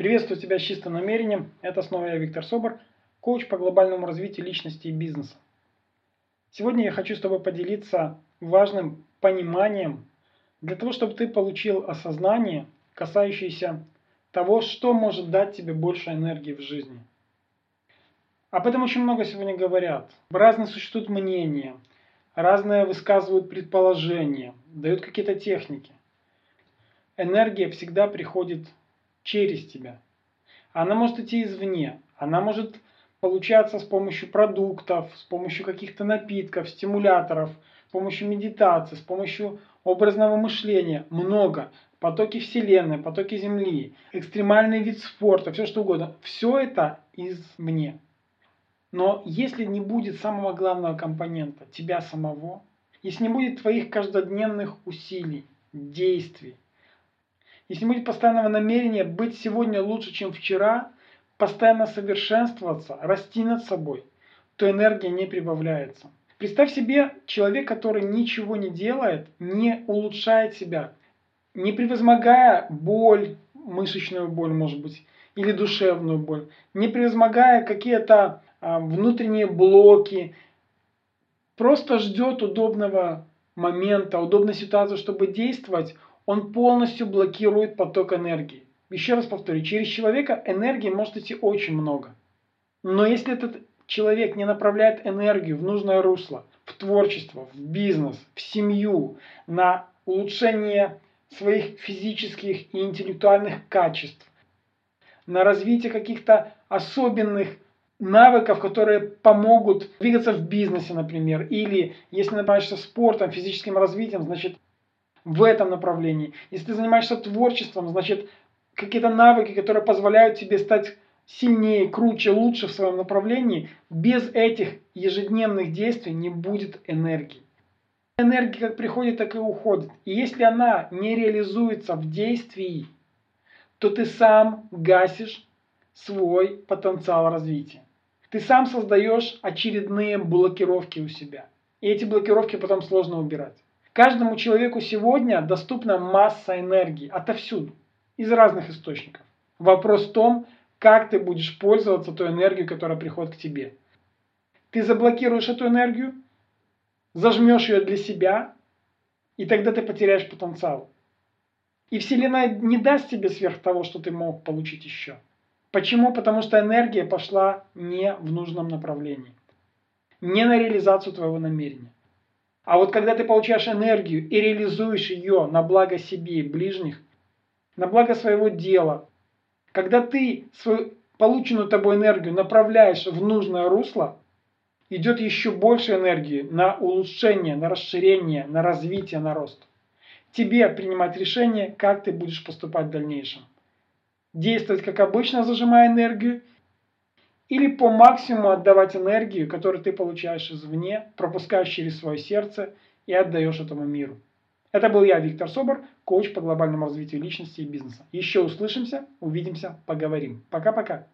Приветствую тебя с чистым намерением. Это снова я, Виктор Собор, коуч по глобальному развитию личности и бизнеса. Сегодня я хочу с тобой поделиться важным пониманием для того, чтобы ты получил осознание, касающееся того, что может дать тебе больше энергии в жизни. Об этом очень много сегодня говорят. Разные существуют мнения, разные высказывают предположения, дают какие-то техники. Энергия всегда приходит через тебя. Она может идти извне, она может получаться с помощью продуктов, с помощью каких-то напитков, стимуляторов, с помощью медитации, с помощью образного мышления. Много. Потоки Вселенной, потоки Земли, экстремальный вид спорта, все что угодно. Все это извне. Но если не будет самого главного компонента, тебя самого, если не будет твоих каждодневных усилий, действий, если будет постоянного намерения быть сегодня лучше, чем вчера, постоянно совершенствоваться, расти над собой, то энергия не прибавляется. Представь себе человек, который ничего не делает, не улучшает себя, не превозмогая боль, мышечную боль, может быть, или душевную боль, не превозмогая какие-то а, внутренние блоки, просто ждет удобного момента, удобной ситуации, чтобы действовать, он полностью блокирует поток энергии. Еще раз повторю, через человека энергии может идти очень много. Но если этот человек не направляет энергию в нужное русло, в творчество, в бизнес, в семью, на улучшение своих физических и интеллектуальных качеств, на развитие каких-то особенных навыков, которые помогут двигаться в бизнесе, например, или если занимаешься спортом, физическим развитием, значит в этом направлении. Если ты занимаешься творчеством, значит какие-то навыки, которые позволяют тебе стать сильнее, круче, лучше в своем направлении, без этих ежедневных действий не будет энергии. Энергия как приходит, так и уходит. И если она не реализуется в действии, то ты сам гасишь свой потенциал развития. Ты сам создаешь очередные блокировки у себя. И эти блокировки потом сложно убирать. Каждому человеку сегодня доступна масса энергии отовсюду, из разных источников. Вопрос в том, как ты будешь пользоваться той энергией, которая приходит к тебе. Ты заблокируешь эту энергию, зажмешь ее для себя, и тогда ты потеряешь потенциал. И Вселенная не даст тебе сверх того, что ты мог получить еще. Почему? Потому что энергия пошла не в нужном направлении. Не на реализацию твоего намерения. А вот когда ты получаешь энергию и реализуешь ее на благо себе и ближних, на благо своего дела, когда ты свою полученную тобой энергию направляешь в нужное русло, идет еще больше энергии на улучшение, на расширение, на развитие, на рост. Тебе принимать решение, как ты будешь поступать в дальнейшем. Действовать как обычно, зажимая энергию, или по максимуму отдавать энергию, которую ты получаешь извне, пропускаешь через свое сердце и отдаешь этому миру. Это был я, Виктор Собор, коуч по глобальному развитию личности и бизнеса. Еще услышимся, увидимся, поговорим. Пока-пока.